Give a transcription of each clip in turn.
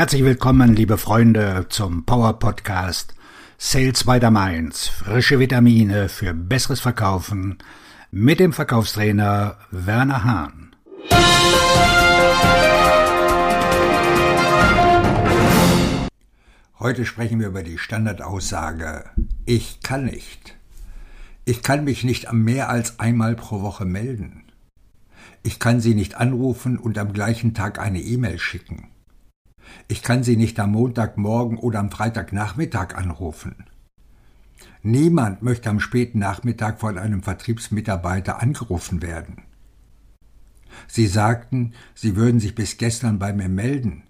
Herzlich willkommen, liebe Freunde, zum Power Podcast Sales by the Mainz. Frische Vitamine für besseres Verkaufen mit dem Verkaufstrainer Werner Hahn. Heute sprechen wir über die Standardaussage Ich kann nicht. Ich kann mich nicht mehr als einmal pro Woche melden. Ich kann Sie nicht anrufen und am gleichen Tag eine E-Mail schicken. Ich kann Sie nicht am Montagmorgen oder am Freitagnachmittag anrufen. Niemand möchte am späten Nachmittag von einem Vertriebsmitarbeiter angerufen werden. Sie sagten, Sie würden sich bis gestern bei mir melden.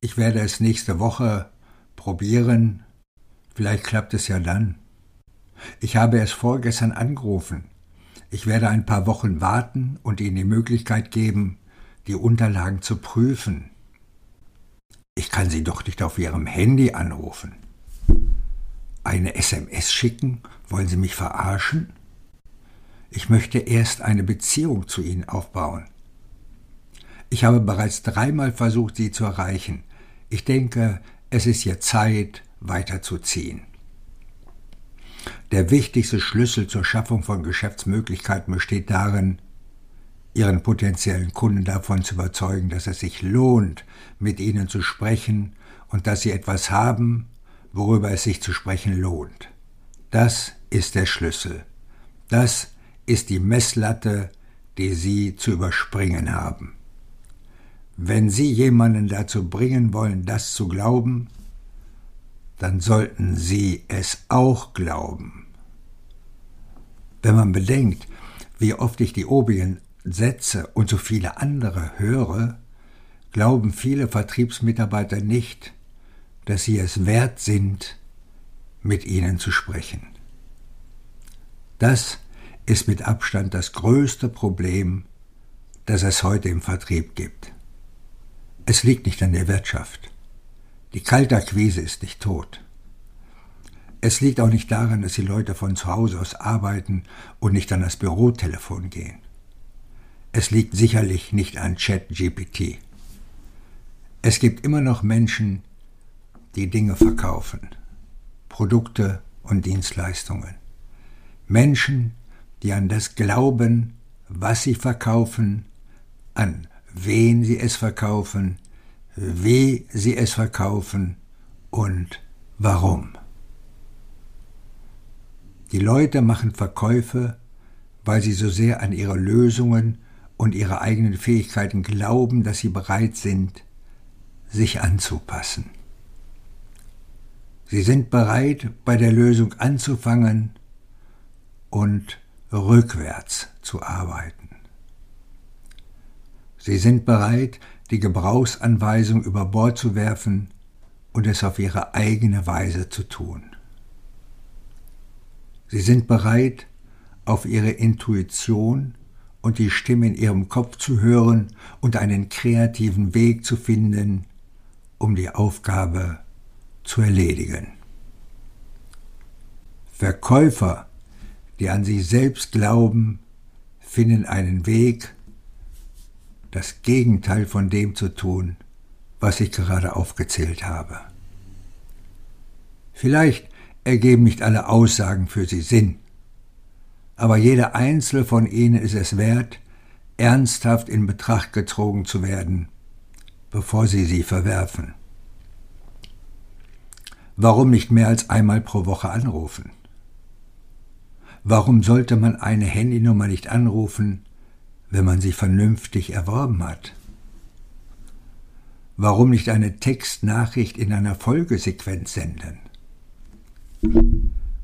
Ich werde es nächste Woche probieren. Vielleicht klappt es ja dann. Ich habe es vorgestern angerufen. Ich werde ein paar Wochen warten und Ihnen die Möglichkeit geben, die Unterlagen zu prüfen. Ich kann Sie doch nicht auf Ihrem Handy anrufen. Eine SMS schicken? Wollen Sie mich verarschen? Ich möchte erst eine Beziehung zu Ihnen aufbauen. Ich habe bereits dreimal versucht, Sie zu erreichen. Ich denke, es ist jetzt Zeit, weiterzuziehen. Der wichtigste Schlüssel zur Schaffung von Geschäftsmöglichkeiten besteht darin, Ihren potenziellen Kunden davon zu überzeugen, dass es sich lohnt, mit Ihnen zu sprechen und dass Sie etwas haben, worüber es sich zu sprechen lohnt. Das ist der Schlüssel. Das ist die Messlatte, die Sie zu überspringen haben. Wenn Sie jemanden dazu bringen wollen, das zu glauben, dann sollten Sie es auch glauben. Wenn man bedenkt, wie oft ich die obigen Sätze und so viele andere höre, glauben viele Vertriebsmitarbeiter nicht, dass sie es wert sind, mit ihnen zu sprechen. Das ist mit Abstand das größte Problem, das es heute im Vertrieb gibt. Es liegt nicht an der Wirtschaft. Die Kaltakquise ist nicht tot. Es liegt auch nicht daran, dass die Leute von zu Hause aus arbeiten und nicht an das Bürotelefon gehen. Es liegt sicherlich nicht an ChatGPT. Es gibt immer noch Menschen, die Dinge verkaufen, Produkte und Dienstleistungen. Menschen, die an das glauben, was sie verkaufen, an wen sie es verkaufen, wie sie es verkaufen und warum. Die Leute machen Verkäufe, weil sie so sehr an ihre Lösungen und ihre eigenen Fähigkeiten glauben, dass sie bereit sind, sich anzupassen. Sie sind bereit, bei der Lösung anzufangen und rückwärts zu arbeiten. Sie sind bereit, die Gebrauchsanweisung über Bord zu werfen und es auf ihre eigene Weise zu tun. Sie sind bereit, auf ihre Intuition und die Stimme in ihrem Kopf zu hören und einen kreativen Weg zu finden, um die Aufgabe zu erledigen. Verkäufer, die an sich selbst glauben, finden einen Weg, das Gegenteil von dem zu tun, was ich gerade aufgezählt habe. Vielleicht ergeben nicht alle Aussagen für sie Sinn, aber jeder einzelne von ihnen ist es wert, ernsthaft in Betracht gezogen zu werden, bevor sie sie verwerfen. Warum nicht mehr als einmal pro Woche anrufen? Warum sollte man eine Handynummer nicht anrufen, wenn man sie vernünftig erworben hat? Warum nicht eine Textnachricht in einer Folgesequenz senden?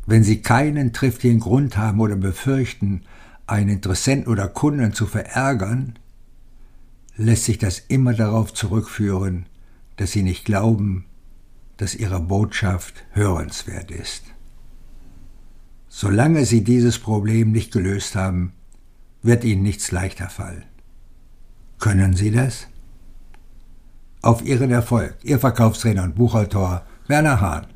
Wenn Sie keinen triftigen Grund haben oder befürchten, einen Interessenten oder Kunden zu verärgern, lässt sich das immer darauf zurückführen, dass Sie nicht glauben, dass Ihre Botschaft hörenswert ist. Solange Sie dieses Problem nicht gelöst haben, wird Ihnen nichts leichter fallen. Können Sie das? Auf Ihren Erfolg, Ihr Verkaufstrainer und Buchautor Werner Hahn.